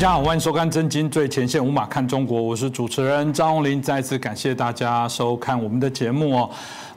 大家好，欢迎收看《真金最前线》，无马看中国，我是主持人张宏林。再次感谢大家收看我们的节目哦。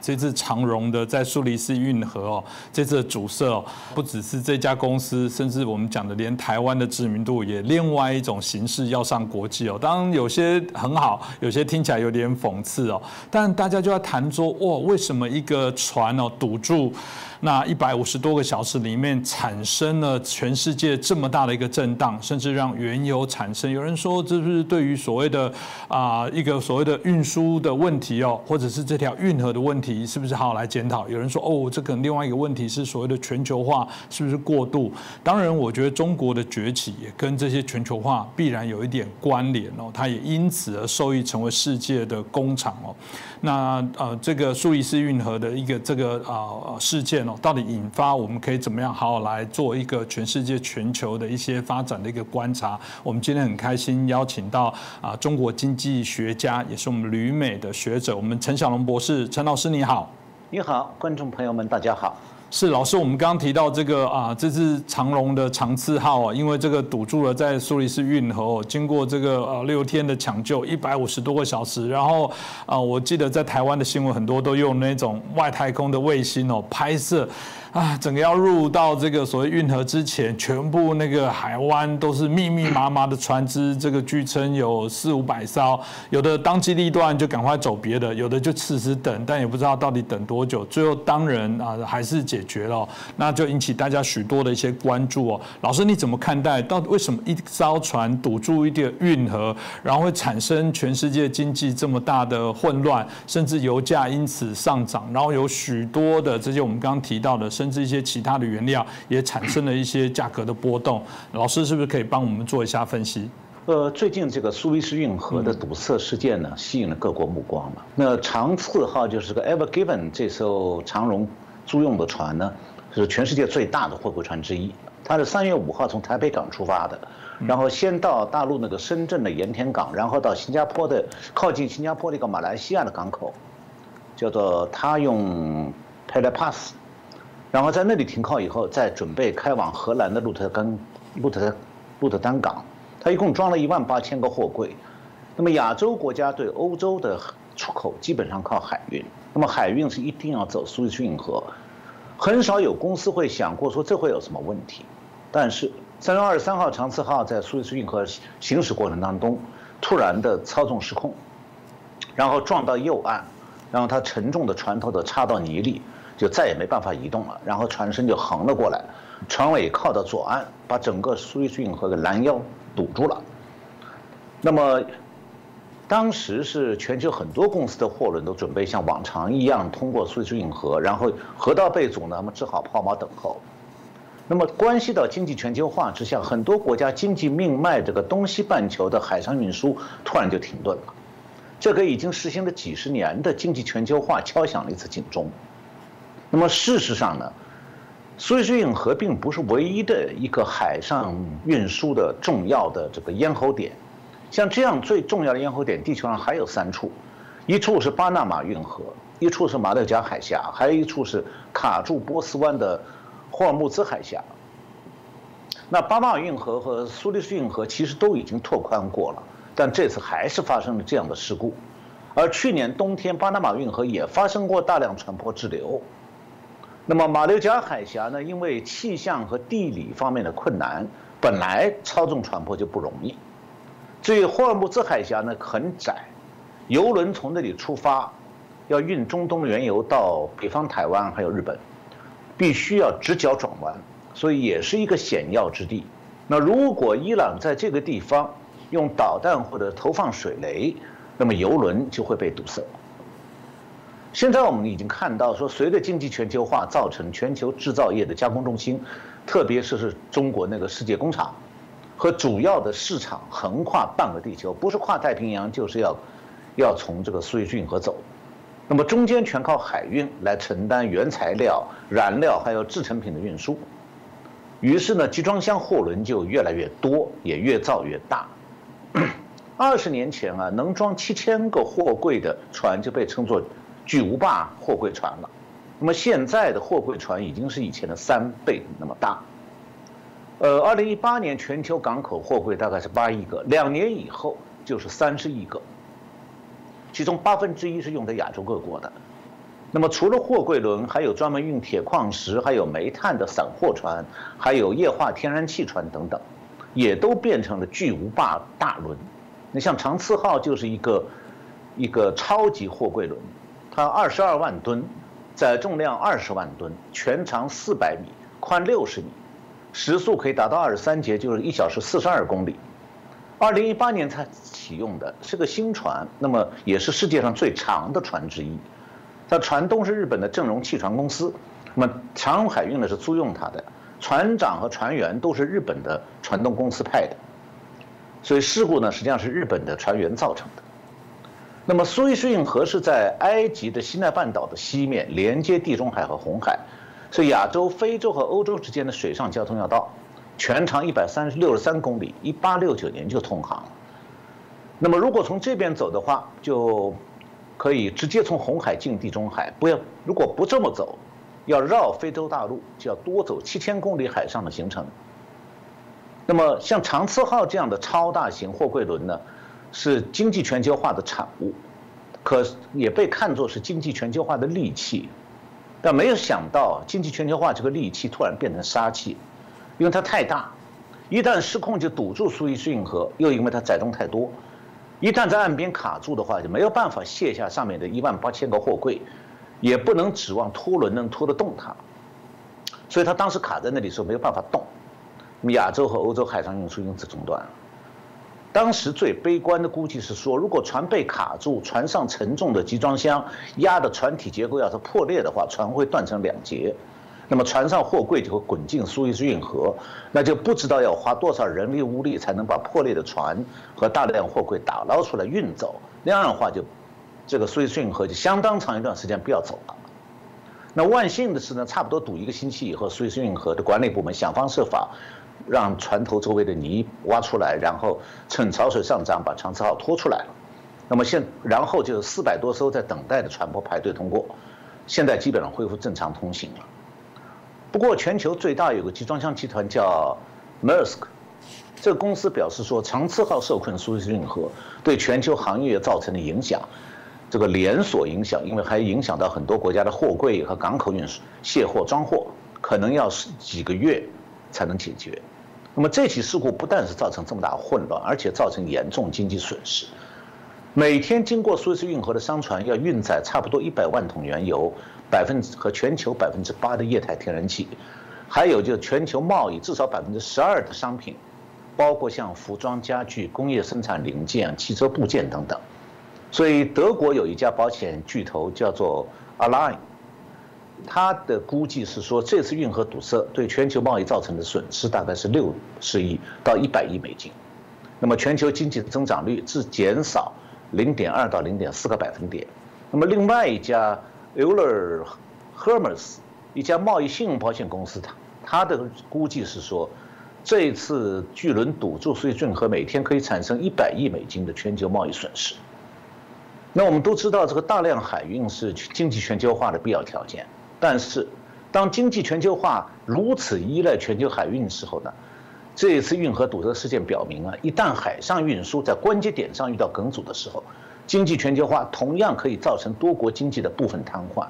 这次长荣的在苏黎世运河哦，这次的主色哦，不只是这家公司，甚至我们讲的连台湾的知名度也另外一种形式要上国际哦。当然有些很好，有些听起来有点讽刺哦。但大家就要谈说，哇，为什么一个船哦堵住？那一百五十多个小时里面产生了全世界这么大的一个震荡，甚至让原油产生。有人说，这是对于所谓的啊一个所谓的运输的问题哦，或者是这条运河的问题，是不是好好来检讨？有人说，哦，这个另外一个问题是所谓的全球化是不是过度？当然，我觉得中国的崛起也跟这些全球化必然有一点关联哦，它也因此而受益成为世界的工厂哦。那呃，这个苏伊士运河的一个这个啊事件哦，到底引发我们可以怎么样好好来做一个全世界全球的一些发展的一个观察？我们今天很开心邀请到啊中国经济学家，也是我们旅美的学者，我们陈小龙博士，陈老师你好。你好，观众朋友们，大家好。是老师，我们刚刚提到这个啊，这是长龙的长次号啊，因为这个堵住了在苏黎世运河，经过这个呃六天的抢救，一百五十多个小时，然后啊，我记得在台湾的新闻很多都用那种外太空的卫星哦拍摄。啊，整个要入到这个所谓运河之前，全部那个海湾都是密密麻麻的船只，这个据称有四五百艘，有的当机立断就赶快走别的，有的就此时等，但也不知道到底等多久，最后当然啊还是解决了，那就引起大家许多的一些关注哦。老师你怎么看待？到底为什么一艘船堵住一个运河，然后会产生全世界经济这么大的混乱，甚至油价因此上涨，然后有许多的这些我们刚刚提到的甚至一些其他的原料也产生了一些价格的波动，老师是不是可以帮我们做一下分析？呃，最近这个苏伊士运河的堵塞事件呢，吸引了各国目光嘛。那长次号就是个 Ever Given 这艘长荣租用的船呢，是全世界最大的货柜船之一。它是三月五号从台北港出发的，然后先到大陆那个深圳的盐田港，然后到新加坡的靠近新加坡的一个马来西亚的港口，叫做他用 p e l a Pass。然后在那里停靠以后，再准备开往荷兰的鹿特丹、鹿特、鹿特丹港。它一共装了一万八千个货柜。那么亚洲国家对欧洲的出口基本上靠海运。那么海运是一定要走苏伊士运河，很少有公司会想过说这会有什么问题。但是三月二十三号长次号在苏伊士运河行驶过程当中，突然的操纵失控，然后撞到右岸，然后它沉重的船头的插到泥里。就再也没办法移动了，然后船身就横了过来，船尾靠到左岸，把整个苏伊士运河的拦腰堵住了。那么，当时是全球很多公司的货轮都准备像往常一样通过苏伊士运河，然后河道被阻呢，那么只好抛锚等候。那么关系到经济全球化之下，很多国家经济命脉这个东西半球的海上运输突然就停顿了，这个已经实行了几十年的经济全球化敲响了一次警钟。那么事实上呢，苏伊士运河并不是唯一的一个海上运输的重要的这个咽喉点，像这样最重要的咽喉点，地球上还有三处，一处是巴拿马运河，一处是马六甲海峡，还有一处是卡住波斯湾的霍尔木兹海峡。那巴拿马运河和苏黎世运河其实都已经拓宽过了，但这次还是发生了这样的事故，而去年冬天巴拿马运河也发生过大量船舶滞留。那么马六甲海峡呢？因为气象和地理方面的困难，本来操纵船舶就不容易。至于霍尔木兹海峡呢，很窄，油轮从那里出发，要运中东原油到北方台湾还有日本，必须要直角转弯，所以也是一个险要之地。那如果伊朗在这个地方用导弹或者投放水雷，那么油轮就会被堵塞。现在我们已经看到，说随着经济全球化造成全球制造业的加工中心，特别是是中国那个世界工厂，和主要的市场横跨半个地球，不是跨太平洋，就是要要从这个苏伊士运河走，那么中间全靠海运来承担原材料、燃料还有制成品的运输，于是呢，集装箱货轮就越来越多，也越造越大。二十年前啊，能装七千个货柜的船就被称作。巨无霸货柜船了，那么现在的货柜船已经是以前的三倍那么大。呃，二零一八年全球港口货柜大概是八亿个，两年以后就是三十亿个，其中八分之一是用在亚洲各国的。那么除了货柜轮，还有专门运铁矿石、还有煤炭的散货船，还有液化天然气船等等，也都变成了巨无霸大轮。你像长次号就是一个一个超级货柜轮，它二十二万吨，载重量二十万吨，全长四百米，宽六十米，时速可以达到二十三节，就是一小时四十二公里。二零一八年才启用的是个新船，那么也是世界上最长的船之一。它船东是日本的正荣汽船公司，那么长荣海运呢是租用它的，船长和船员都是日本的船东公司派的，所以事故呢实际上是日本的船员造成的。那么苏伊士运河是在埃及的西奈半岛的西面，连接地中海和红海，是亚洲、非洲和欧洲之间的水上交通要道，全长一百三十六十三公里，一八六九年就通航。那么如果从这边走的话，就。可以直接从红海进地中海，不要如果不这么走，要绕非洲大陆，就要多走七千公里海上的行程。那么像长次号这样的超大型货柜轮呢，是经济全球化的产物，可也被看作是经济全球化的利器，但没有想到经济全球化这个利器突然变成杀器，因为它太大，一旦失控就堵住苏伊士运河，又因为它载重太多。一旦在岸边卡住的话，就没有办法卸下上面的一万八千个货柜，也不能指望拖轮能拖得动它，所以它当时卡在那里时候没有办法动。亚洲和欧洲海上运输因此中断。当时最悲观的估计是说，如果船被卡住，船上沉重的集装箱压的船体结构要是破裂的话，船会断成两截。那么船上货柜就会滚进苏伊士运河，那就不知道要花多少人力物力才能把破裂的船和大量货柜打捞出来运走。那样的话，就这个苏伊士运河就相当长一段时间不要走了。那万幸的是呢，差不多堵一个星期以后，苏伊士运河的管理部门想方设法让船头周围的泥挖出来，然后趁潮水上涨把长次号拖出来了。那么现然后就是四百多艘在等待的船舶排队通过，现在基本上恢复正常通行了。不过，全球最大有个集装箱集团叫 Maersk，这个公司表示说，长次号受困苏伊士运河对全球行业造成的影响，这个连锁影响，因为还影响到很多国家的货柜和港口运输、卸货装货，可能要几个月才能解决。那么这起事故不但是造成这么大混乱，而且造成严重经济损失。每天经过苏伊士运河的商船要运载差不多一百万桶原油，百分之和全球百分之八的液态天然气，还有就是全球贸易至少百分之十二的商品，包括像服装、家具、工业生产零件、汽车部件等等。所以德国有一家保险巨头叫做 Align，他的估计是说这次运河堵塞对全球贸易造成的损失大概是六十亿到一百亿美金，那么全球经济增长率自减少。零点二到零点四个百分点，那么另外一家 Euler Hermes 一家贸易信用保险公司，它它的估计是说，这一次巨轮堵住所以运河，每天可以产生一百亿美金的全球贸易损失。那我们都知道，这个大量海运是经济全球化的必要条件，但是当经济全球化如此依赖全球海运的时候呢？这一次运河堵塞事件表明啊，一旦海上运输在关节点上遇到梗阻的时候，经济全球化同样可以造成多国经济的部分瘫痪。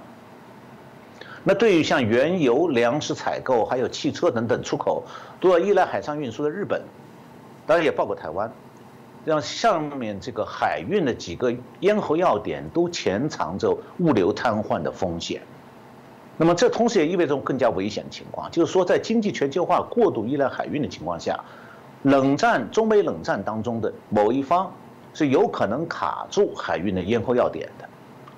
那对于像原油、粮食采购还有汽车等等出口都要依赖海上运输的日本，当然也包括台湾，让上面这个海运的几个咽喉要点都潜藏着物流瘫痪的风险。那么这同时也意味着更加危险的情况，就是说在经济全球化过度依赖海运的情况下，冷战中美冷战当中的某一方是有可能卡住海运的咽喉要点的，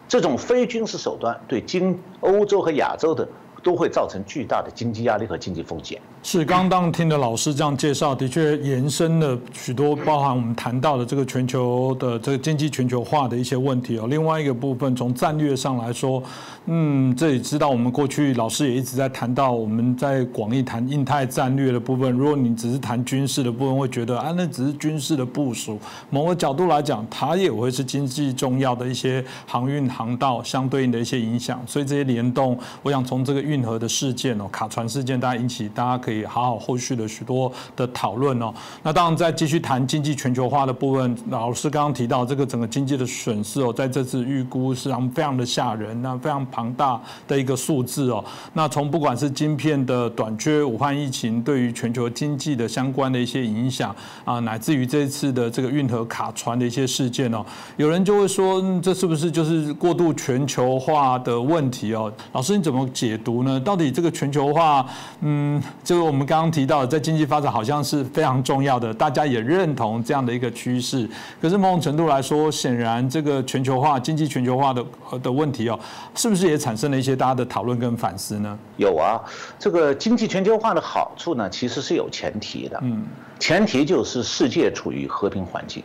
这种非军事手段对经欧洲和亚洲的。都会造成巨大的经济压力和经济风险。是，刚刚听的老师这样介绍，的确延伸了许多包含我们谈到的这个全球的这个经济全球化的一些问题哦。另外一个部分，从战略上来说，嗯，这里知道我们过去老师也一直在谈到，我们在广义谈印太战略的部分。如果你只是谈军事的部分，会觉得啊，那只是军事的部署。某个角度来讲，它也会是经济重要的一些航运航道相对应的一些影响。所以这些联动，我想从这个。运河的事件哦，卡船事件，大家引起大家可以也好好后续的许多的讨论哦。那当然，在继续谈经济全球化的部分，老师刚刚提到这个整个经济的损失哦，在这次预估是上非常的吓人，那非常庞大的一个数字哦。那从不管是晶片的短缺、武汉疫情对于全球经济的相关的一些影响啊，乃至于这一次的这个运河卡船的一些事件哦，有人就会说，这是不是就是过度全球化的问题哦？老师你怎么解读呢？到底这个全球化，嗯，就我们刚刚提到，在经济发展好像是非常重要的，大家也认同这样的一个趋势。可是某种程度来说，显然这个全球化、经济全球化的的问题哦，是不是也产生了一些大家的讨论跟反思呢？有啊，这个经济全球化的好处呢，其实是有前提的。嗯，前提就是世界处于和平环境。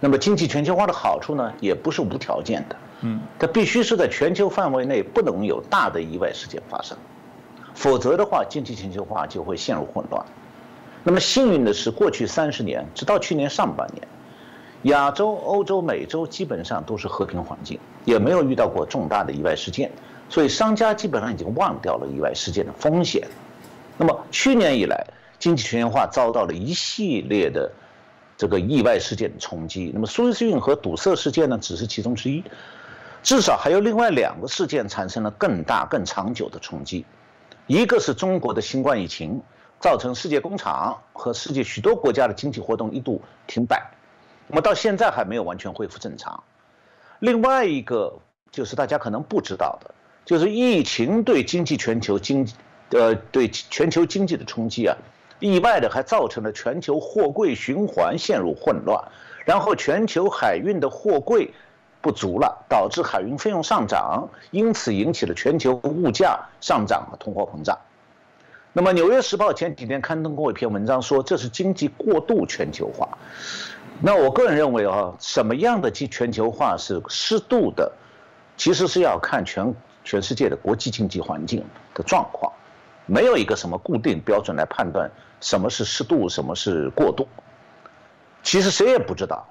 那么经济全球化的好处呢，也不是无条件的。嗯，它必须是在全球范围内不能有大的意外事件发生，否则的话，经济全球化就会陷入混乱。那么幸运的是，过去三十年，直到去年上半年，亚洲、欧洲、美洲基本上都是和平环境，也没有遇到过重大的意外事件，所以商家基本上已经忘掉了意外事件的风险。那么去年以来，经济全球化遭到了一系列的这个意外事件的冲击。那么苏伊士运河堵塞事件呢，只是其中之一。至少还有另外两个事件产生了更大、更长久的冲击，一个是中国的新冠疫情，造成世界工厂和世界许多国家的经济活动一度停摆，那么到现在还没有完全恢复正常。另外一个就是大家可能不知道的，就是疫情对经济全球经，呃，对全球经济的冲击啊，意外的还造成了全球货柜循环陷入混乱，然后全球海运的货柜。不足了，导致海运费用上涨，因此引起了全球物价上涨和通货膨胀。那么，《纽约时报》前几天刊登过一篇文章，说这是经济过度全球化。那我个人认为啊，什么样的全全球化是适度的，其实是要看全全世界的国际经济环境的状况，没有一个什么固定标准来判断什么是适度，什么是过度。其实谁也不知道。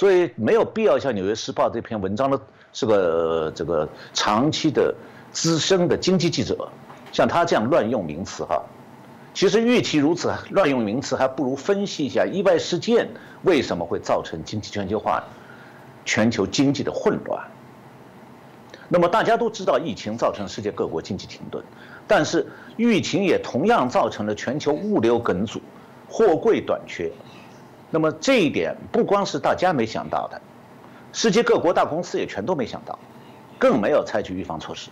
所以没有必要像《纽约时报》这篇文章的是个这个长期的资深的经济记者，像他这样乱用名词哈。其实与其如此乱用名词，还不如分析一下意外事件为什么会造成经济全球化、全球经济的混乱。那么大家都知道，疫情造成世界各国经济停顿，但是疫情也同样造成了全球物流梗阻、货柜短缺。那么这一点不光是大家没想到的，世界各国大公司也全都没想到，更没有采取预防措施。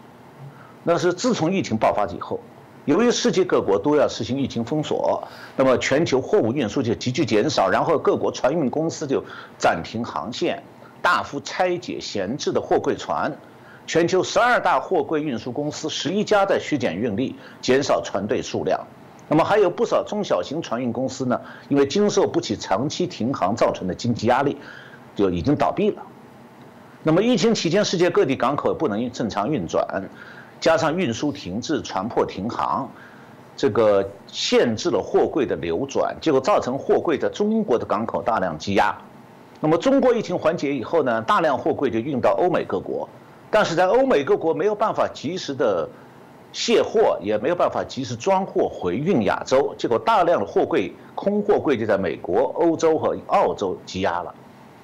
那是自从疫情爆发以后，由于世界各国都要实行疫情封锁，那么全球货物运输就急剧减少，然后各国船运公司就暂停航线，大幅拆解闲置的货柜船。全球十二大货柜运输公司十一家在削减运力，减少船队数量。那么还有不少中小型船运公司呢，因为经受不起长期停航造成的经济压力，就已经倒闭了。那么疫情期间，世界各地港口不能正常运转，加上运输停滞、船舶停航，这个限制了货柜的流转，结果造成货柜在中国的港口大量积压。那么中国疫情缓解以后呢，大量货柜就运到欧美各国，但是在欧美各国没有办法及时的。卸货也没有办法及时装货回运亚洲，结果大量的货柜空货柜就在美国、欧洲和澳洲积压了，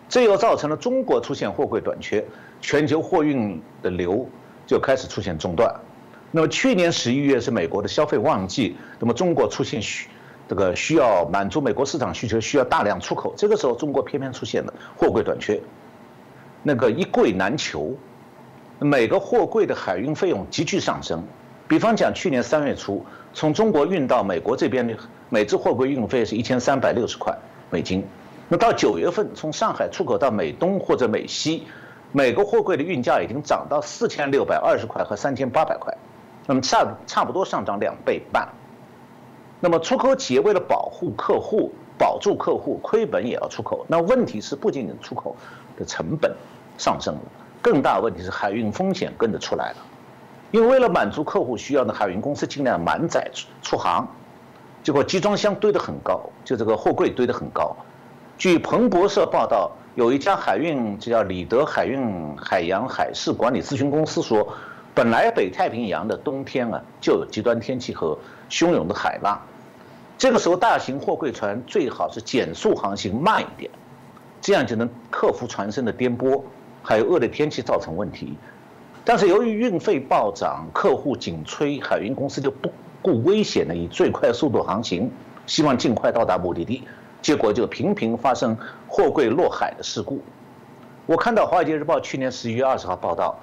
这又造成了中国出现货柜短缺，全球货运的流就开始出现中断。那么去年十一月是美国的消费旺季，那么中国出现需这个需要满足美国市场需求，需要大量出口，这个时候中国偏偏出现了货柜短缺，那个一柜难求，每个货柜的海运费用急剧上升。比方讲，去年三月初从中国运到美国这边的每只货柜运费是一千三百六十块美金，那到九月份从上海出口到美东或者美西，每个货柜的运价已经涨到四千六百二十块和三千八百块，那么差差不多上涨两倍半。那么出口企业为了保护客户、保住客户，亏本也要出口。那问题是不仅仅出口的成本上升了，更大问题是海运风险跟着出来了。因为为了满足客户需要呢，海运公司尽量满载出出航，结果集装箱堆得很高，就这个货柜堆得很高。据彭博社报道，有一家海运，就叫里德海运海洋海事管理咨询公司说，本来北太平洋的冬天啊就有极端天气和汹涌的海浪，这个时候大型货柜船最好是减速航行慢一点，这样就能克服船身的颠簸，还有恶劣天气造成问题。但是由于运费暴涨，客户紧催，海运公司就不顾危险的以最快速度航行，希望尽快到达目的地，结果就频频发生货柜落海的事故。我看到《华尔街日报》去年十一月二十号报道，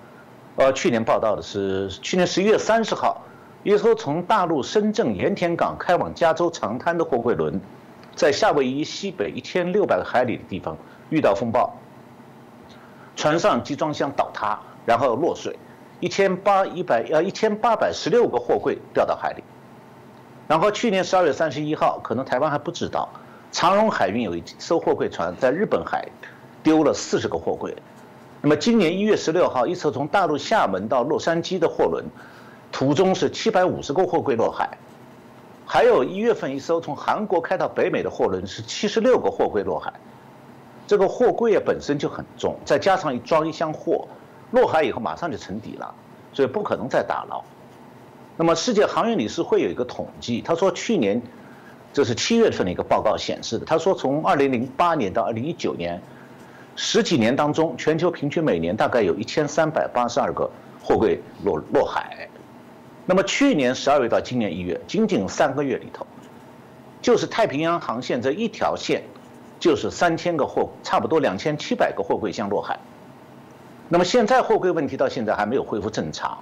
呃，去年报道的是去年十一月三十号，一艘从大陆深圳盐田港开往加州长滩的货柜轮，在夏威夷西北一千六百海里的地方遇到风暴，船上集装箱倒塌。然后落水，一千八一百呃一千八百十六个货柜掉到海里。然后去年十二月三十一号，可能台湾还不知道，长荣海运有一艘货柜船在日本海丢了四十个货柜。那么今年一月十六号，一艘从大陆厦门到洛杉矶的货轮，途中是七百五十个货柜落海。还有一月份一艘从韩国开到北美的货轮是七十六个货柜落海。这个货柜啊本身就很重，再加上装一箱货。落海以后马上就沉底了，所以不可能再打捞。那么世界航运理事会有一个统计，他说去年，这是七月份的一个报告显示的，他说从二零零八年到二零一九年，十几年当中，全球平均每年大概有一千三百八十二个货柜落落海。那么去年十二月到今年一月，仅仅三个月里头，就是太平洋航线这一条线，就是三千个货，差不多两千七百个货柜箱落海。那么现在货柜问题到现在还没有恢复正常，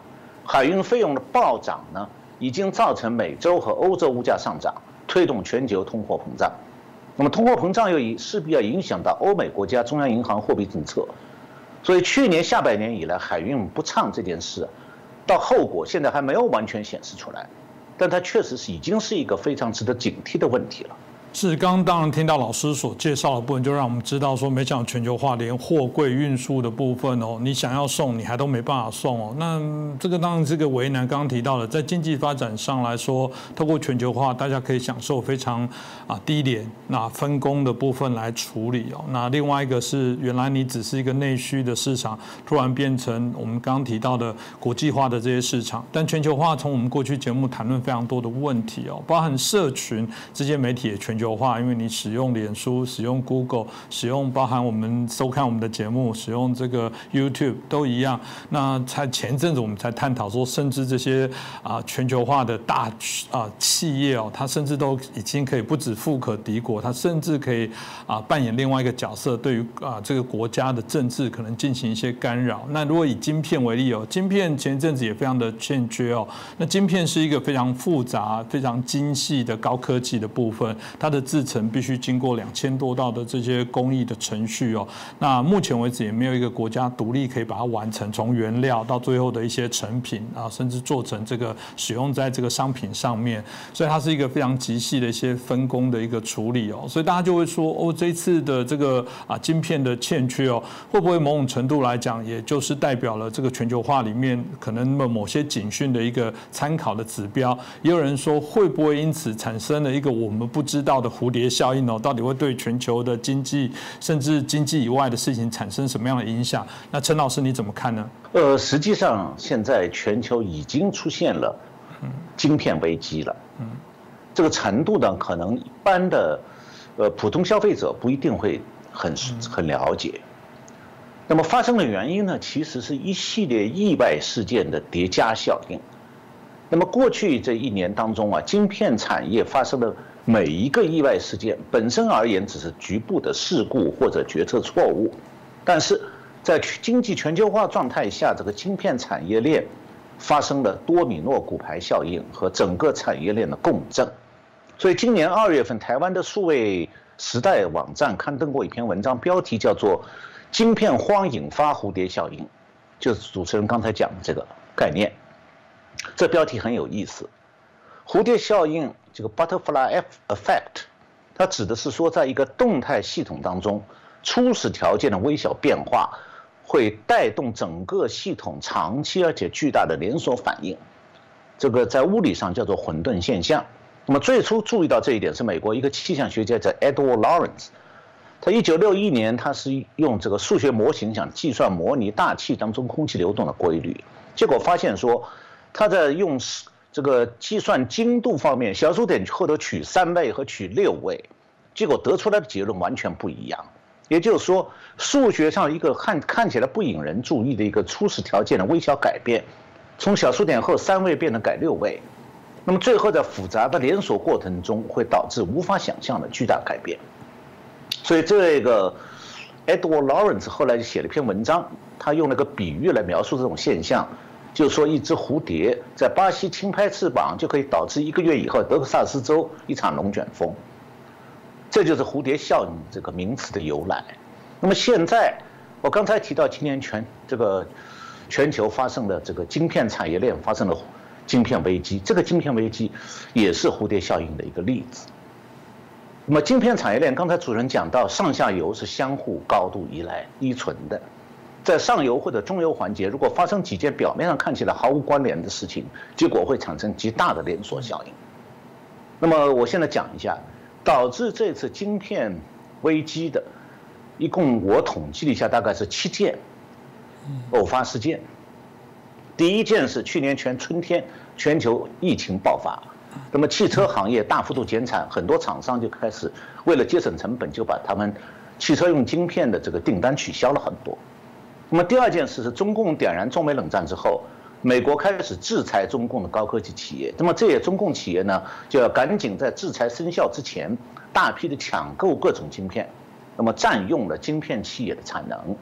海运费用的暴涨呢，已经造成美洲和欧洲物价上涨，推动全球通货膨胀。那么通货膨胀又以势必要影响到欧美国家中央银行货币政策，所以去年下半年以来海运不畅这件事，到后果现在还没有完全显示出来，但它确实是已经是一个非常值得警惕的问题了。是，刚刚当然听到老师所介绍的部分，就让我们知道说，没想到全球化连货柜运输的部分哦，你想要送，你还都没办法送哦。那这个当然这个为难。刚刚提到了，在经济发展上来说，透过全球化，大家可以享受非常啊低廉、那分工的部分来处理哦。那另外一个是，原来你只是一个内需的市场，突然变成我们刚刚提到的国际化的这些市场。但全球化从我们过去节目谈论非常多的问题哦，包含社群这些媒体也全。球化，因为你使用脸书、使用 Google、使用包含我们收看我们的节目、使用这个 YouTube 都一样。那才前阵子我们才探讨说，甚至这些啊全球化的大啊企业哦，它甚至都已经可以不止富可敌国，它甚至可以啊扮演另外一个角色，对于啊这个国家的政治可能进行一些干扰。那如果以晶片为例哦，晶片前一阵子也非常的欠缺哦。那晶片是一个非常复杂、非常精细的高科技的部分，它。它的制成必须经过两千多道的这些工艺的程序哦，那目前为止也没有一个国家独立可以把它完成，从原料到最后的一些成品啊，甚至做成这个使用在这个商品上面，所以它是一个非常极细的一些分工的一个处理哦，所以大家就会说哦，这次的这个啊晶片的欠缺哦，会不会某种程度来讲，也就是代表了这个全球化里面可能某某些警讯的一个参考的指标？也有人说会不会因此产生了一个我们不知道。的蝴蝶效应哦，到底会对全球的经济，甚至经济以外的事情产生什么样的影响？那陈老师你怎么看呢？呃，实际上现在全球已经出现了晶片危机了。嗯，这个程度呢，可能一般的呃普通消费者不一定会很很了解。那么发生的原因呢，其实是一系列意外事件的叠加效应。那么过去这一年当中啊，晶片产业发生的每一个意外事件本身而言，只是局部的事故或者决策错误，但是在经济全球化状态下，这个晶片产业链发生了多米诺骨牌效应和整个产业链的共振。所以今年二月份，台湾的数位时代网站刊登过一篇文章，标题叫做“晶片荒引发蝴蝶效应”，就是主持人刚才讲的这个概念。这标题很有意思，蝴蝶效应。这个 butterfly effect，它指的是说，在一个动态系统当中，初始条件的微小变化，会带动整个系统长期而且巨大的连锁反应。这个在物理上叫做混沌现象。那么最初注意到这一点是美国一个气象学家叫 Edward Lawrence，他一九六一年他是用这个数学模型想计算模拟大气当中空气流动的规律。结果发现说，他在用这个计算精度方面，小数点后头取三位和取六位，结果得出来的结论完全不一样。也就是说，数学上一个看看起来不引人注意的一个初始条件的微小改变，从小数点后三位变成改六位，那么最后在复杂的连锁过程中会导致无法想象的巨大改变。所以这个 Edward Lawrence 后来就写了一篇文章，他用了个比喻来描述这种现象，就说一只蝴蝶在巴西轻拍翅膀就可以导致一个月以后德克萨斯州一场龙卷风。这就是蝴蝶效应这个名词的由来。那么现在，我刚才提到今年全这个全球发生的这个晶片产业链发生了晶片危机，这个晶片危机也是蝴蝶效应的一个例子。那么晶片产业链，刚才主任讲到，上下游是相互高度依赖依存的，在上游或者中游环节，如果发生几件表面上看起来毫无关联的事情，结果会产生极大的连锁效应。那么我现在讲一下。导致这次晶片危机的，一共我统计了一下，大概是七件偶发事件。第一件是去年全春天全球疫情爆发，那么汽车行业大幅度减产，很多厂商就开始为了节省成本，就把他们汽车用晶片的这个订单取消了很多。那么第二件事是中共点燃中美冷战之后。美国开始制裁中共的高科技企业，那么这些中共企业呢，就要赶紧在制裁生效之前，大批的抢购各种晶片，那么占用了晶片企业的产能。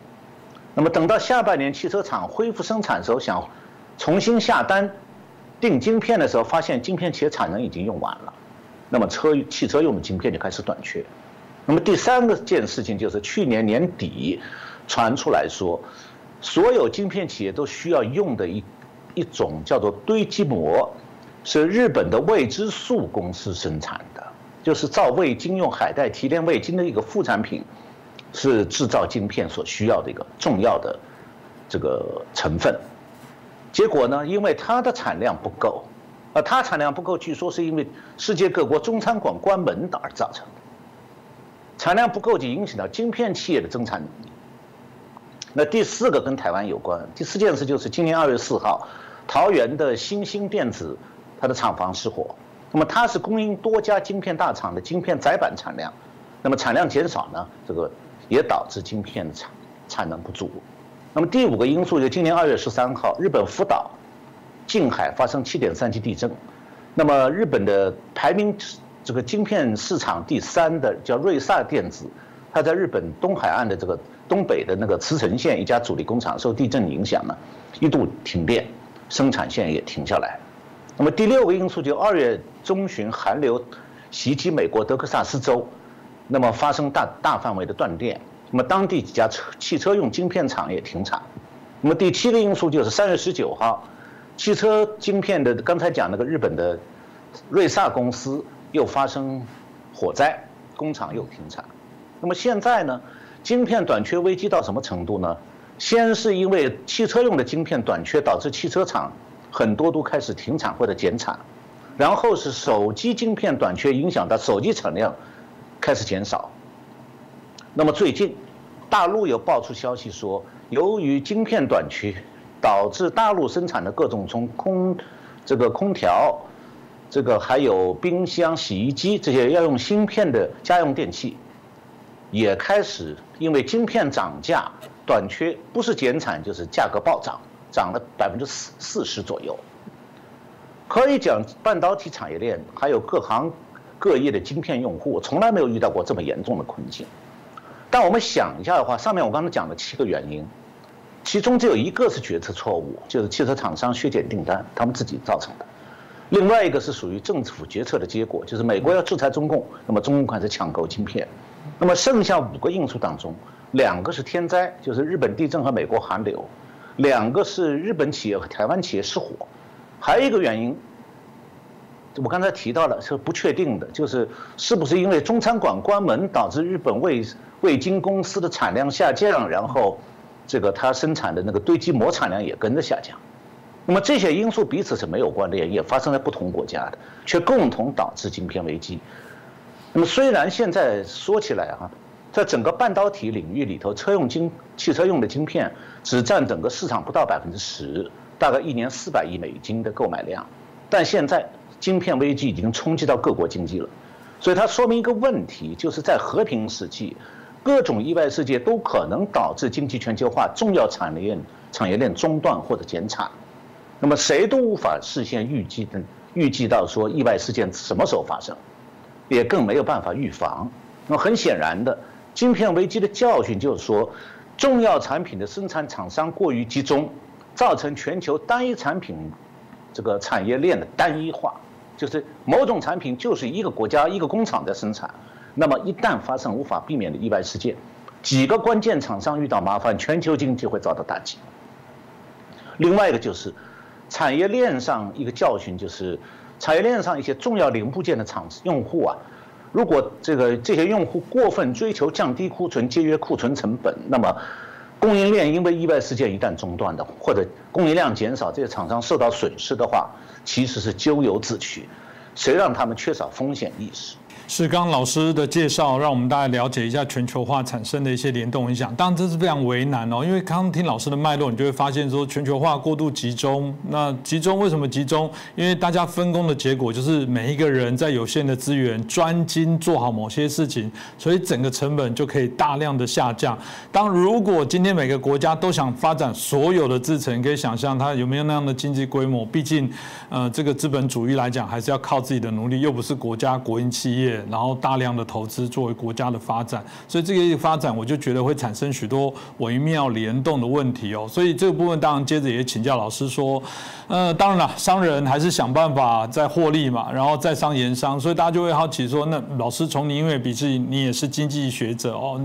那么等到下半年汽车厂恢复生产的时候，想重新下单订晶片的时候，发现晶片企业产能已经用完了，那么车汽车用的晶片就开始短缺。那么第三个件事情就是去年年底传出来说，所有晶片企业都需要用的一。一种叫做堆积膜，是日本的未知数公司生产的，就是造味精用海带提炼味精的一个副产品，是制造晶片所需要的一个重要的这个成分。结果呢，因为它的产量不够，而它产量不够，据说是因为世界各国中餐馆关门的而造成的。产量不够就影响到晶片企业的增产。那第四个跟台湾有关，第四件事就是今年二月四号。桃园的新兴电子，它的厂房失火，那么它是供应多家晶片大厂的晶片载板产量，那么产量减少呢，这个也导致晶片的产产能不足。那么第五个因素就今年二月十三号，日本福岛近海发生七点三级地震，那么日本的排名这个晶片市场第三的叫瑞萨电子，它在日本东海岸的这个东北的那个茨城县一家主力工厂受地震影响呢，一度停电。生产线也停下来，那么第六个因素就二月中旬寒流袭击美国德克萨斯州，那么发生大大范围的断电，那么当地几家车汽车用晶片厂也停产，那么第七个因素就是三月十九号，汽车晶片的刚才讲那个日本的瑞萨公司又发生火灾，工厂又停产，那么现在呢，晶片短缺危机到什么程度呢？先是因为汽车用的晶片短缺，导致汽车厂很多都开始停产或者减产，然后是手机晶片短缺，影响到手机产量开始减少。那么最近，大陆有爆出消息说，由于晶片短缺，导致大陆生产的各种从空这个空调，这个还有冰箱、洗衣机这些要用芯片的家用电器，也开始因为晶片涨价。短缺不是减产就是价格暴涨，涨了百分之四四十左右。可以讲，半导体产业链还有各行各业的晶片用户，从来没有遇到过这么严重的困境。但我们想一下的话，上面我刚才讲了七个原因，其中只有一个是决策错误，就是汽车厂商削减订单，他们自己造成的；另外一个是属于政府决策的结果，就是美国要制裁中共，那么中共开始抢购晶片。那么剩下五个因素当中。两个是天灾，就是日本地震和美国寒流；两个是日本企业和台湾企业失火；还有一个原因，我刚才提到了是不确定的，就是是不是因为中餐馆关门导致日本味味精公司的产量下降，然后这个它生产的那个堆积膜产量也跟着下降。那么这些因素彼此是没有关联，也发生在不同国家的，却共同导致晶片危机。那么虽然现在说起来啊。在整个半导体领域里头，车用晶汽车用的晶片只占整个市场不到百分之十，大概一年四百亿美金的购买量，但现在晶片危机已经冲击到各国经济了，所以它说明一个问题，就是在和平时期，各种意外事件都可能导致经济全球化、重要产业链产业链中断或者减产。那么谁都无法事先预计的预计到说意外事件什么时候发生，也更没有办法预防。那很显然的，晶片危机的教训就是说，重要产品的生产厂商过于集中，造成全球单一产品这个产业链的单一化，就是某种产品就是一个国家一个工厂在生产。那么一旦发生无法避免的意外事件，几个关键厂商遇到麻烦，全球经济会遭到打击。另外一个就是。产业链上一个教训就是，产业链上一些重要零部件的厂用户啊，如果这个这些用户过分追求降低库存、节约库存成本，那么供应链因为意外事件一旦中断的，或者供应量减少，这些厂商受到损失的话，其实是咎由自取。谁让他们缺少风险意识？是刚老师的介绍，让我们大家了解一下全球化产生的一些联动影响。当然这是非常为难哦，因为刚听老师的脉络，你就会发现说全球化过度集中。那集中为什么集中？因为大家分工的结果就是每一个人在有限的资源专精做好某些事情，所以整个成本就可以大量的下降。当如果今天每个国家都想发展所有的制程，可以想象它有没有那样的经济规模？毕竟，呃，这个资本主义来讲，还是要靠自己的努力，又不是国家国营企业。然后大量的投资作为国家的发展，所以这个发展我就觉得会产生许多微妙联动的问题哦。所以这个部分当然接着也请教老师说，呃，当然了，商人还是想办法在获利嘛，然后再商言商，所以大家就会好奇说，那老师从你因为毕竟你也是经济学者哦，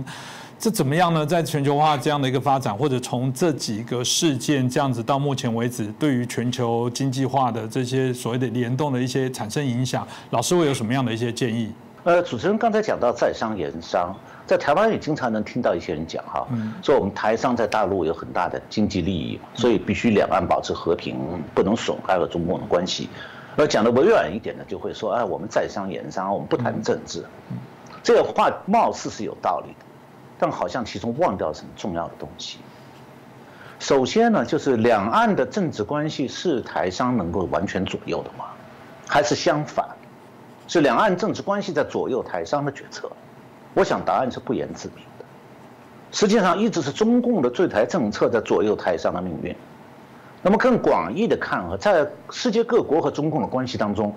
这怎么样呢？在全球化这样的一个发展，或者从这几个事件这样子到目前为止，对于全球经济化的这些所谓的联动的一些产生影响，老师会有什么样的一些建议？呃，主持人刚才讲到在商言商，在台湾也经常能听到一些人讲哈，说我们台商在大陆有很大的经济利益，所以必须两岸保持和平，不能损害了中共的关系。而讲的委婉一点呢，就会说，哎，我们在商言商，我们不谈政治。这个话貌似是有道理的，但好像其中忘掉了什么重要的东西。首先呢，就是两岸的政治关系是台商能够完全左右的吗？还是相反？是两岸政治关系在左右台商的决策，我想答案是不言自明的。实际上，一直是中共的对台政策在左右台商的命运。那么更广义的看啊，在世界各国和中共的关系当中，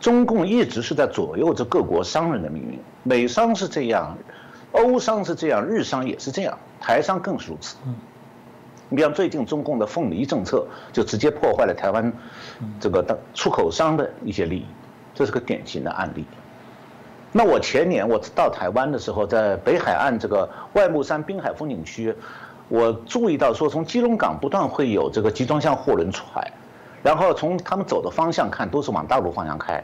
中共一直是在左右着各国商人的命运。美商是这样，欧商是这样，日商也是这样，台商更是如此。你比方最近中共的凤梨政策，就直接破坏了台湾这个的出口商的一些利益。这是个典型的案例。那我前年我到台湾的时候，在北海岸这个外木山滨海风景区，我注意到说，从基隆港不断会有这个集装箱货轮出海，然后从他们走的方向看，都是往大陆方向开。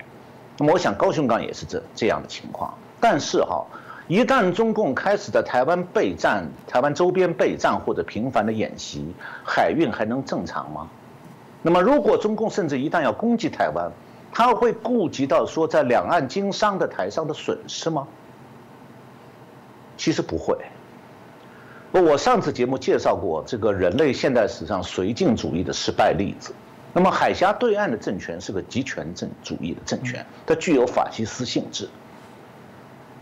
那么我想高雄港也是这这样的情况。但是哈，一旦中共开始在台湾备战、台湾周边备战或者频繁的演习，海运还能正常吗？那么如果中共甚至一旦要攻击台湾，他会顾及到说在两岸经商的台商的损失吗？其实不会。我上次节目介绍过这个人类现代史上绥靖主义的失败例子。那么海峡对岸的政权是个集权政主义的政权，它具有法西斯性质。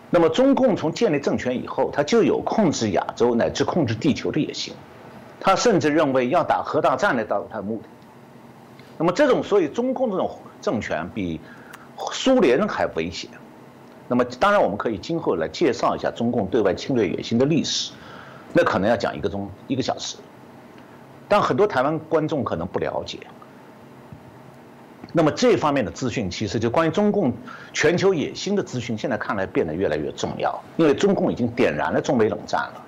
那么中共从建立政权以后，它就有控制亚洲乃至控制地球的野心。他甚至认为要打核大战来达到他的目的。那么这种，所以中共这种。政权比苏联还危险。那么，当然我们可以今后来介绍一下中共对外侵略野心的历史，那可能要讲一个钟一个小时。但很多台湾观众可能不了解。那么这方面的资讯，其实就关于中共全球野心的资讯，现在看来变得越来越重要，因为中共已经点燃了中美冷战了，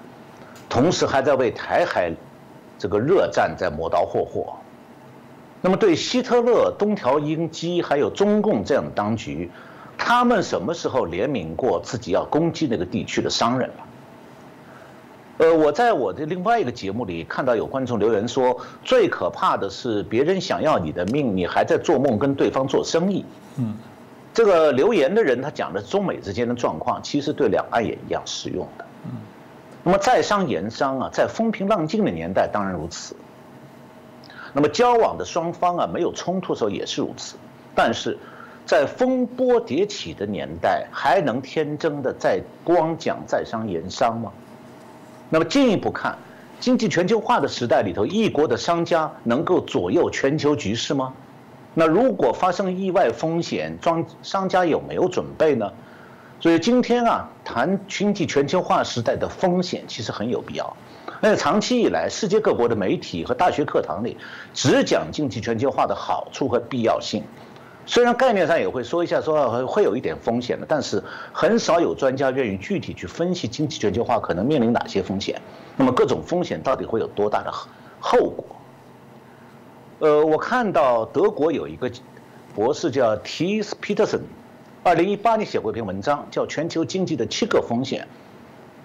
同时还在为台海这个热战在磨刀霍霍。那么，对希特勒、东条英机还有中共这样的当局，他们什么时候怜悯过自己要攻击那个地区的商人了？呃，我在我的另外一个节目里看到有观众留言说，最可怕的是别人想要你的命，你还在做梦跟对方做生意。嗯，这个留言的人他讲的中美之间的状况，其实对两岸也一样适用的。嗯，那么在商言商啊，在风平浪静的年代当然如此。那么交往的双方啊，没有冲突的时候也是如此。但是，在风波迭起的年代，还能天真的在光讲在商言商吗？那么进一步看，经济全球化的时代里头，一国的商家能够左右全球局势吗？那如果发生意外风险，庄商家有没有准备呢？所以今天啊，谈经济全球化时代的风险，其实很有必要。那长期以来，世界各国的媒体和大学课堂里，只讲经济全球化的好处和必要性。虽然概念上也会说一下，说会有一点风险的，但是很少有专家愿意具体去分析经济全球化可能面临哪些风险。那么各种风险到底会有多大的后果？呃，我看到德国有一个博士叫 T. Peterson，二零一八年写过一篇文章，叫《全球经济的七个风险》，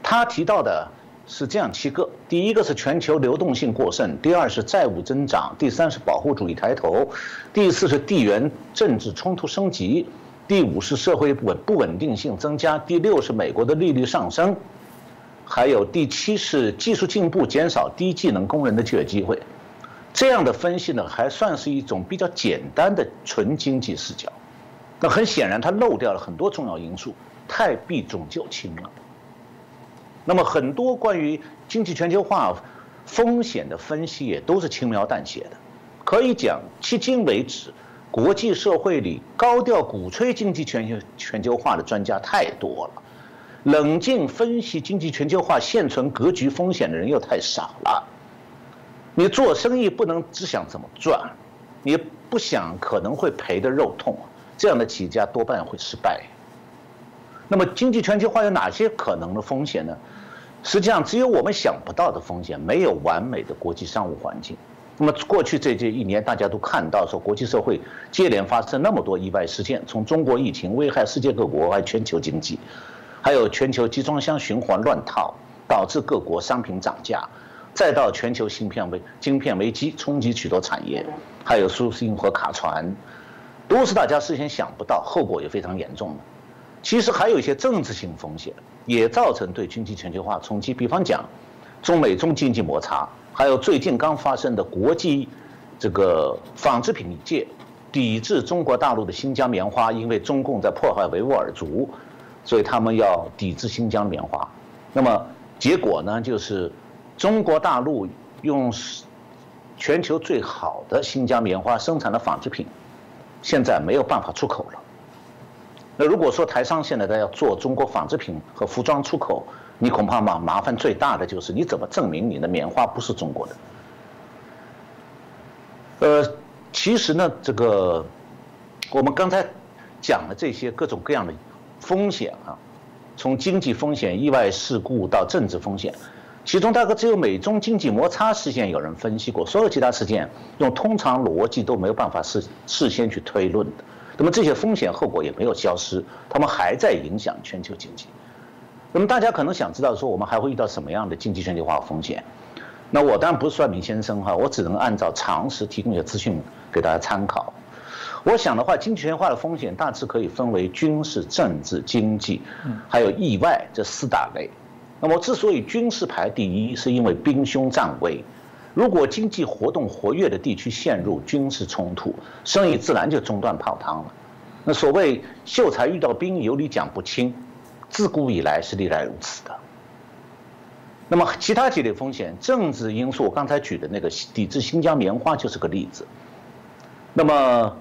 他提到的。是这样七个：第一个是全球流动性过剩，第二是债务增长，第三是保护主义抬头，第四是地缘政治冲突升级，第五是社会稳不稳定性增加，第六是美国的利率上升，还有第七是技术进步减少低技能工人的就业机会。这样的分析呢，还算是一种比较简单的纯经济视角。那很显然，它漏掉了很多重要因素，太避重就轻了。那么很多关于经济全球化风险的分析也都是轻描淡写的，可以讲，迄今为止，国际社会里高调鼓吹经济全球全球化的专家太多了，冷静分析经济全球化现存格局风险的人又太少了。你做生意不能只想怎么赚，你不想可能会赔的肉痛，这样的企业家多半会失败。那么经济全球化有哪些可能的风险呢？实际上，只有我们想不到的风险，没有完美的国际商务环境。那么过去这这一年，大家都看到说，国际社会接连发生那么多意外事件，从中国疫情危害世界各国，还全球经济，还有全球集装箱循环乱套，导致各国商品涨价，再到全球芯片危晶片危机冲击许多产业，还有输运和卡船，都是大家事先想不到，后果也非常严重的。其实还有一些政治性风险，也造成对经济全球化冲击。比方讲，中美中经济摩擦，还有最近刚发生的国际这个纺织品界抵制中国大陆的新疆棉花，因为中共在破坏维吾尔族，所以他们要抵制新疆棉花。那么结果呢，就是中国大陆用全球最好的新疆棉花生产的纺织品，现在没有办法出口了。那如果说台商现在都要做中国纺织品和服装出口，你恐怕嘛麻烦最大的就是你怎么证明你的棉花不是中国的？呃，其实呢，这个我们刚才讲的这些各种各样的风险啊，从经济风险、意外事故到政治风险，其中大概只有美中经济摩擦事件有人分析过，所有其他事件用通常逻辑都没有办法事事先去推论的。那么这些风险后果也没有消失，他们还在影响全球经济。那么大家可能想知道说，我们还会遇到什么样的经济全球化风险？那我当然不是算命先生哈，我只能按照常识提供一些资讯给大家参考。我想的话，经济全球化的风险大致可以分为军事、政治、经济，还有意外这四大类。那么之所以军事排第一，是因为兵凶战危。如果经济活动活跃的地区陷入军事冲突，生意自然就中断泡汤了。那所谓秀才遇到兵，有理讲不清，自古以来是历来如此的。那么其他几类风险，政治因素，我刚才举的那个抵制新疆棉花就是个例子。那么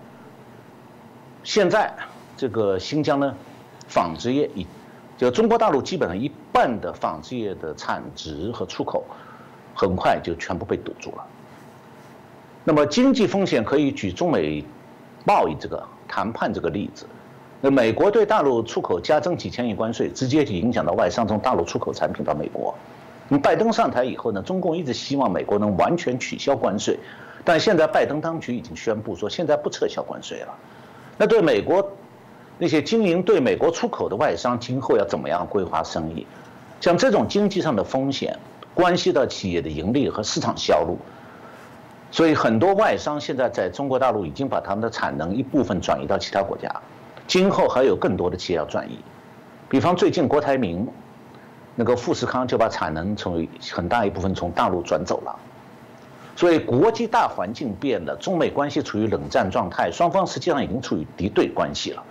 现在这个新疆呢，纺织业一，就中国大陆基本上一半的纺织业的产值和出口。很快就全部被堵住了。那么经济风险可以举中美贸易这个谈判这个例子。那美国对大陆出口加征几千亿关税，直接就影响到外商从大陆出口产品到美国。那拜登上台以后呢，中共一直希望美国能完全取消关税，但现在拜登当局已经宣布说，现在不撤销关税了。那对美国那些经营对美国出口的外商，今后要怎么样规划生意？像这种经济上的风险。关系到企业的盈利和市场销路，所以很多外商现在在中国大陆已经把他们的产能一部分转移到其他国家，今后还有更多的企业要转移。比方最近郭台铭，那个富士康就把产能从很大一部分从大陆转走了。所以国际大环境变了，中美关系处于冷战状态，双方实际上已经处于敌对关系了，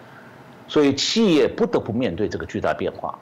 所以企业不得不面对这个巨大变化。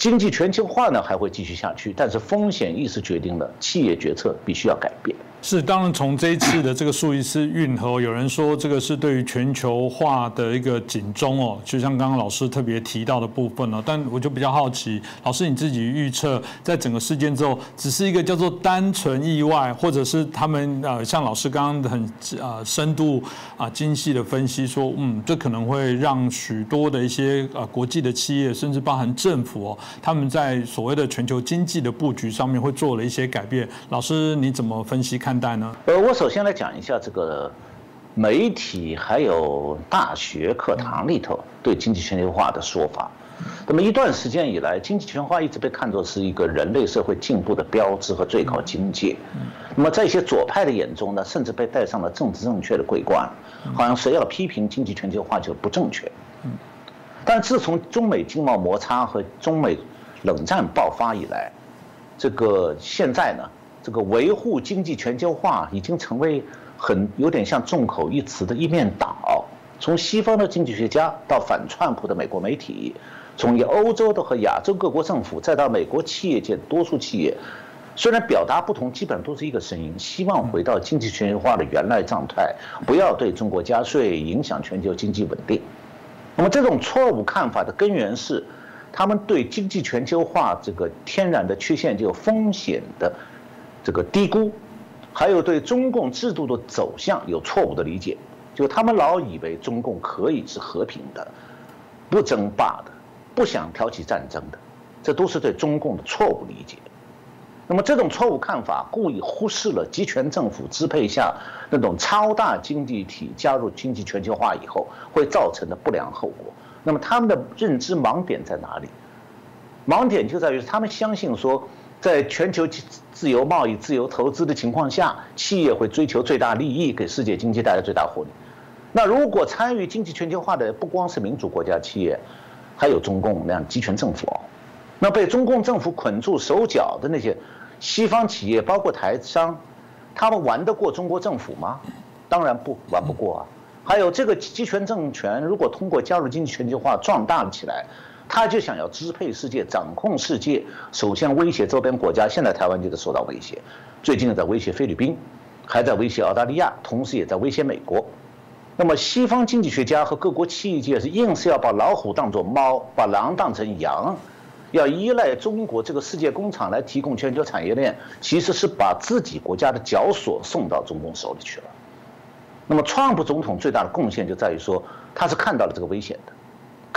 经济全球化呢还会继续下去，但是风险意识决定了企业决策必须要改变。是，当然从这一次的这个苏伊士运河，有人说这个是对于全球化的一个警钟哦，就像刚刚老师特别提到的部分哦。但我就比较好奇，老师你自己预测，在整个事件之后，只是一个叫做单纯意外，或者是他们呃，像老师刚刚很呃深度啊精细的分析说，嗯，这可能会让许多的一些呃国际的企业，甚至包含政府哦，他们在所谓的全球经济的布局上面会做了一些改变。老师你怎么分析看？看待呢？呃，我首先来讲一下这个媒体还有大学课堂里头对经济全球化的说法。那么一段时间以来，经济全球化一直被看作是一个人类社会进步的标志和最高境界。那么在一些左派的眼中呢，甚至被戴上了政治正确的桂冠，好像谁要批评经济全球化就不正确。但自从中美经贸摩擦和中美冷战爆发以来，这个现在呢？这个维护经济全球化已经成为很有点像众口一词的一面倒。从西方的经济学家到反川普的美国媒体，从欧洲的和亚洲各国政府，再到美国企业界多数企业，虽然表达不同，基本上都是一个声音：希望回到经济全球化的原来状态，不要对中国加税，影响全球经济稳定。那么这种错误看法的根源是，他们对经济全球化这个天然的缺陷就风险的。这个低估，还有对中共制度的走向有错误的理解，就他们老以为中共可以是和平的、不争霸的、不想挑起战争的，这都是对中共的错误理解。那么这种错误看法故意忽视了集权政府支配下那种超大经济体加入经济全球化以后会造成的不良后果。那么他们的认知盲点在哪里？盲点就在于他们相信说。在全球自由贸易、自由投资的情况下，企业会追求最大利益，给世界经济带来最大活力。那如果参与经济全球化的不光是民主国家企业，还有中共那样集权政府，那被中共政府捆住手脚的那些西方企业，包括台商，他们玩得过中国政府吗？当然不玩不过啊。还有这个集权政权，如果通过加入经济全球化壮大了起来。他就想要支配世界、掌控世界，首先威胁周边国家。现在台湾就在受到威胁，最近在威胁菲律宾，还在威胁澳大利亚，同时也在威胁美国。那么西方经济学家和各国企业界是硬是要把老虎当作猫，把狼当成羊，要依赖中国这个世界工厂来提供全球产业链，其实是把自己国家的绞索送到中共手里去了。那么川普总统最大的贡献就在于说，他是看到了这个危险的。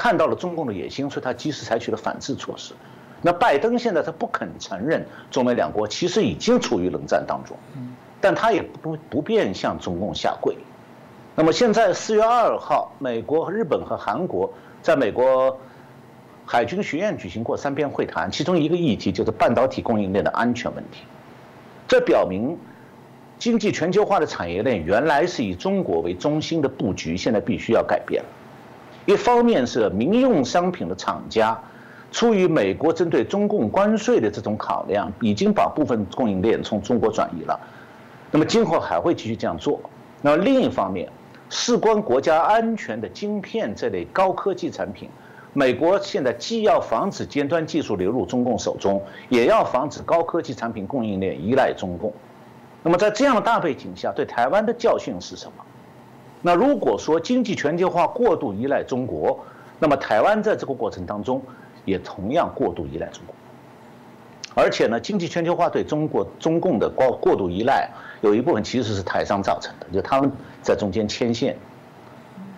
看到了中共的野心，所以他及时采取了反制措施。那拜登现在他不肯承认中美两国其实已经处于冷战当中，但他也不不便向中共下跪。那么现在四月二号，美国、日本和韩国在美国海军学院举行过三边会谈，其中一个议题就是半导体供应链的安全问题。这表明经济全球化的产业链原来是以中国为中心的布局，现在必须要改变了。一方面是民用商品的厂家，出于美国针对中共关税的这种考量，已经把部分供应链从中国转移了。那么今后还会继续这样做。那么另一方面，事关国家安全的晶片这类高科技产品，美国现在既要防止尖端技术流入中共手中，也要防止高科技产品供应链依赖中共。那么在这样的大背景下，对台湾的教训是什么？那如果说经济全球化过度依赖中国，那么台湾在这个过程当中也同样过度依赖中国。而且呢，经济全球化对中国中共的过过度依赖，有一部分其实是台商造成的，就他们在中间牵线。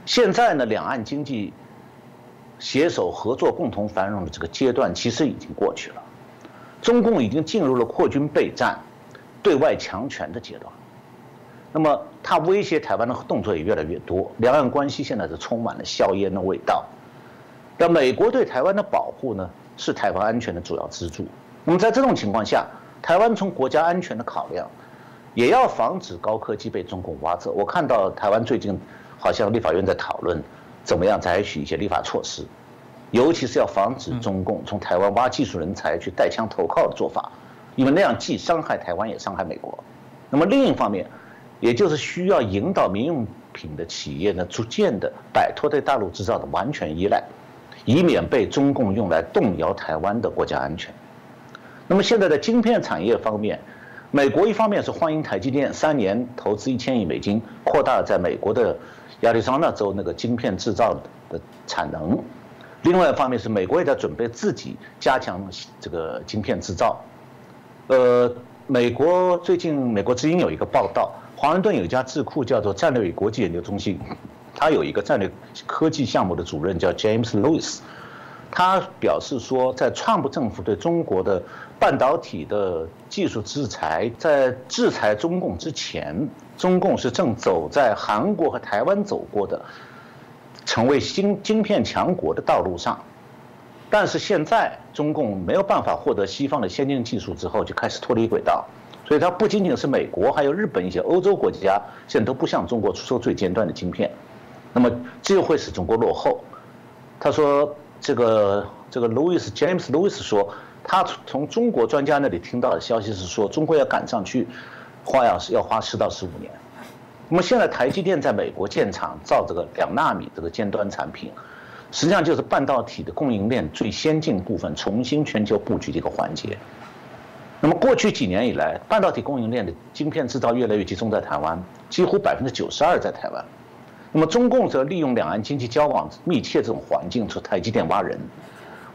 现在呢，两岸经济携手合作、共同繁荣的这个阶段其实已经过去了，中共已经进入了扩军备战、对外强权的阶段。那么，他威胁台湾的动作也越来越多，两岸关系现在是充满了硝烟的味道。那美国对台湾的保护呢，是台湾安全的主要支柱。那么在这种情况下，台湾从国家安全的考量，也要防止高科技被中共挖走。我看到台湾最近好像立法院在讨论，怎么样采取一些立法措施，尤其是要防止中共从台湾挖技术人才去带枪投靠的做法，因为那样既伤害台湾，也伤害美国。那么另一方面，也就是需要引导民用品的企业呢，逐渐的摆脱对大陆制造的完全依赖，以免被中共用来动摇台湾的国家安全。那么现在的晶片产业方面，美国一方面是欢迎台积电三年投资一千亿美金，扩大在美国的亚利桑那州那个晶片制造的产能；另外一方面是美国也在准备自己加强这个晶片制造。呃，美国最近美国之音有一个报道，华盛顿有一家智库叫做战略与国际研究中心，它有一个战略科技项目的主任叫 James Lewis。他表示说，在川普政府对中国的半导体的技术制裁，在制裁中共之前，中共是正走在韩国和台湾走过的成为新晶片强国的道路上。但是现在中共没有办法获得西方的先进技术之后，就开始脱离轨道。所以它不仅仅是美国，还有日本一些欧洲国家，现在都不向中国出售最尖端的晶片。那么这就会使中国落后。他说。这个这个 Louis James Louis 说，他从中国专家那里听到的消息是说，中国要赶上去，花要是要花十到十五年。那么现在台积电在美国建厂造这个两纳米这个尖端产品，实际上就是半导体的供应链最先进部分重新全球布局的一个环节。那么过去几年以来，半导体供应链的晶片制造越来越集中在台湾，几乎百分之九十二在台湾。那么中共则利用两岸经济交往密切这种环境，出台积电挖人，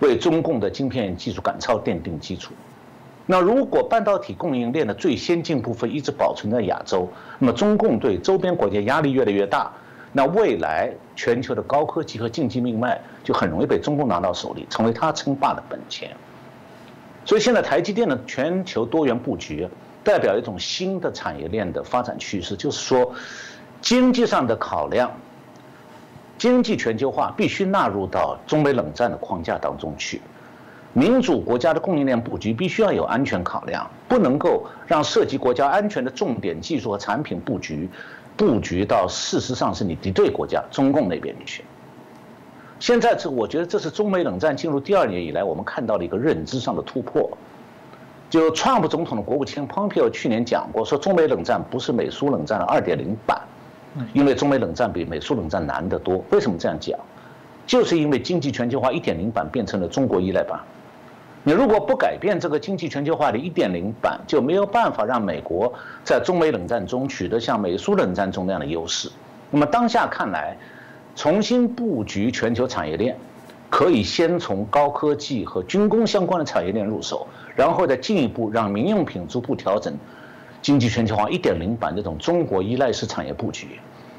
为中共的晶片技术赶超奠定基础。那如果半导体供应链的最先进部分一直保存在亚洲，那么中共对周边国家压力越来越大，那未来全球的高科技和经济命脉就很容易被中共拿到手里，成为他称霸的本钱。所以现在台积电的全球多元布局，代表一种新的产业链的发展趋势，就是说。经济上的考量，经济全球化必须纳入到中美冷战的框架当中去。民主国家的供应链布局必须要有安全考量，不能够让涉及国家安全的重点技术和产品布局，布局到事实上是你敌对国家中共那边去。现在这，我觉得这是中美冷战进入第二年以来，我们看到的一个认知上的突破。就川普总统的国务卿 Pompeo 去年讲过，说中美冷战不是美苏冷战的二点零版。因为中美冷战比美苏冷战难得多，为什么这样讲？就是因为经济全球化一点零版变成了中国依赖版。你如果不改变这个经济全球化的一点零版，就没有办法让美国在中美冷战中取得像美苏冷战中那样的优势。那么当下看来，重新布局全球产业链，可以先从高科技和军工相关的产业链入手，然后再进一步让民用品逐步调整。经济全球化一点零版这种中国依赖式产业布局，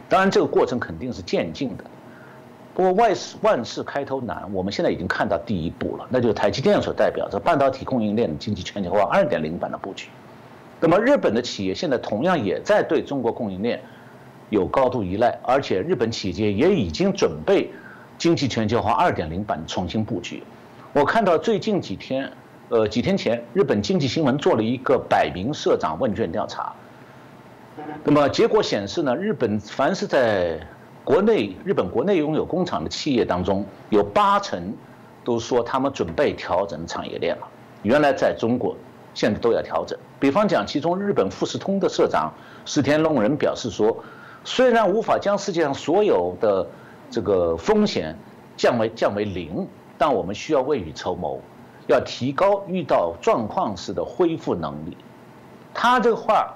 当然这个过程肯定是渐进的。不过万事万事开头难，我们现在已经看到第一步了，那就是台积电所代表着半导体供应链经济全球化二点零版的布局。那么日本的企业现在同样也在对中国供应链有高度依赖，而且日本企业也已经准备经济全球化二点零版重新布局。我看到最近几天。呃，几天前，日本经济新闻做了一个百名社长问卷调查。那么结果显示呢，日本凡是在国内日本国内拥有工厂的企业当中，有八成都说他们准备调整产业链了。原来在中国，现在都要调整。比方讲，其中日本富士通的社长石田龙人表示说，虽然无法将世界上所有的这个风险降为降为零，但我们需要未雨绸缪。要提高遇到状况时的恢复能力，他这个话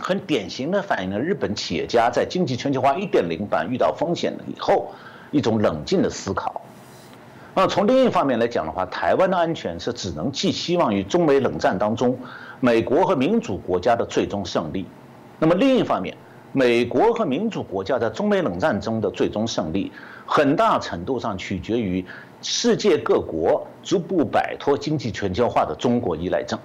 很典型的反映了日本企业家在经济全球化一点零版遇到风险了以后一种冷静的思考。那从另一方面来讲的话，台湾的安全是只能寄希望于中美冷战当中美国和民主国家的最终胜利。那么另一方面，美国和民主国家在中美冷战中的最终胜利，很大程度上取决于。世界各国逐步摆脱经济全球化的中国依赖症，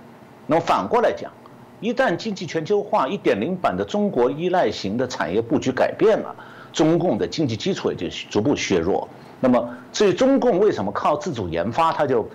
那么反过来讲，一旦经济全球化一点零版的中国依赖型的产业布局改变了，中共的经济基础也就逐步削弱。那么至于中共为什么靠自主研发，它就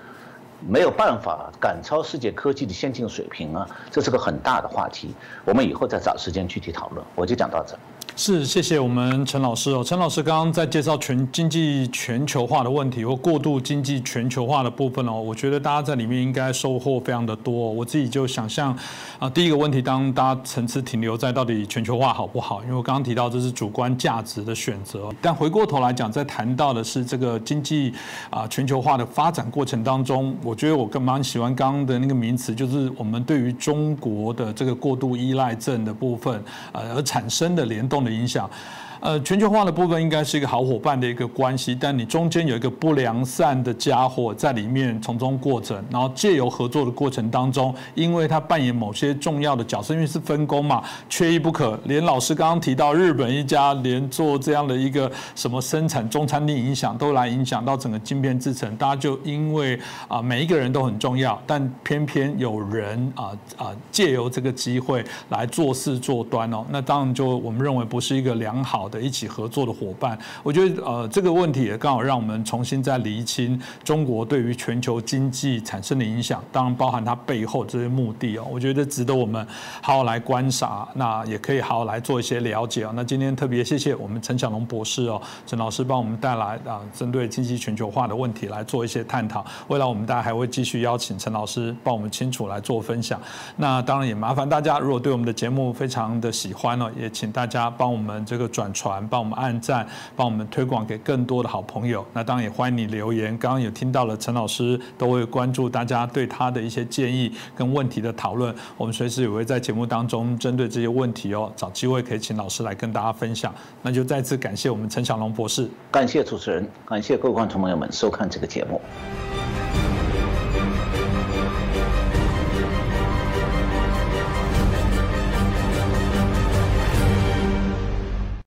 没有办法赶超世界科技的先进水平啊？这是个很大的话题，我们以后再找时间具体讨论。我就讲到这。是，谢谢我们陈老师哦。陈老师刚刚在介绍全经济全球化的问题或过度经济全球化的部分哦，我觉得大家在里面应该收获非常的多。我自己就想象啊，第一个问题，当大家层次停留在到底全球化好不好？因为我刚刚提到这是主观价值的选择，但回过头来讲，在谈到的是这个经济啊全球化的发展过程当中，我觉得我更蛮喜欢刚刚的那个名词，就是我们对于中国的这个过度依赖症的部分，呃，而产生的联动影响。呃，全球化的部分应该是一个好伙伴的一个关系，但你中间有一个不良善的家伙在里面从中过程，然后借由合作的过程当中，因为他扮演某些重要的角色，因为是分工嘛，缺一不可。连老师刚刚提到日本一家连做这样的一个什么生产中餐厅影响都来影响到整个晶片制成，大家就因为啊每一个人都很重要，但偏偏有人啊啊借由这个机会来做事做端哦，那当然就我们认为不是一个良好。的一起合作的伙伴，我觉得呃这个问题也刚好让我们重新再厘清中国对于全球经济产生的影响，当然包含它背后这些目的哦，我觉得值得我们好好来观察，那也可以好好来做一些了解啊。那今天特别谢谢我们陈小龙博士哦，陈老师帮我们带来啊针对经济全球化的问题来做一些探讨。未来我们大家还会继续邀请陈老师帮我们清楚来做分享。那当然也麻烦大家，如果对我们的节目非常的喜欢呢，也请大家帮我们这个转。传帮我们按赞，帮我们推广给更多的好朋友。那当然也欢迎你留言。刚刚有听到了陈老师都会关注大家对他的一些建议跟问题的讨论。我们随时也会在节目当中针对这些问题哦，找机会可以请老师来跟大家分享。那就再次感谢我们陈小龙博士，感谢主持人，感谢各位观众朋友们收看这个节目。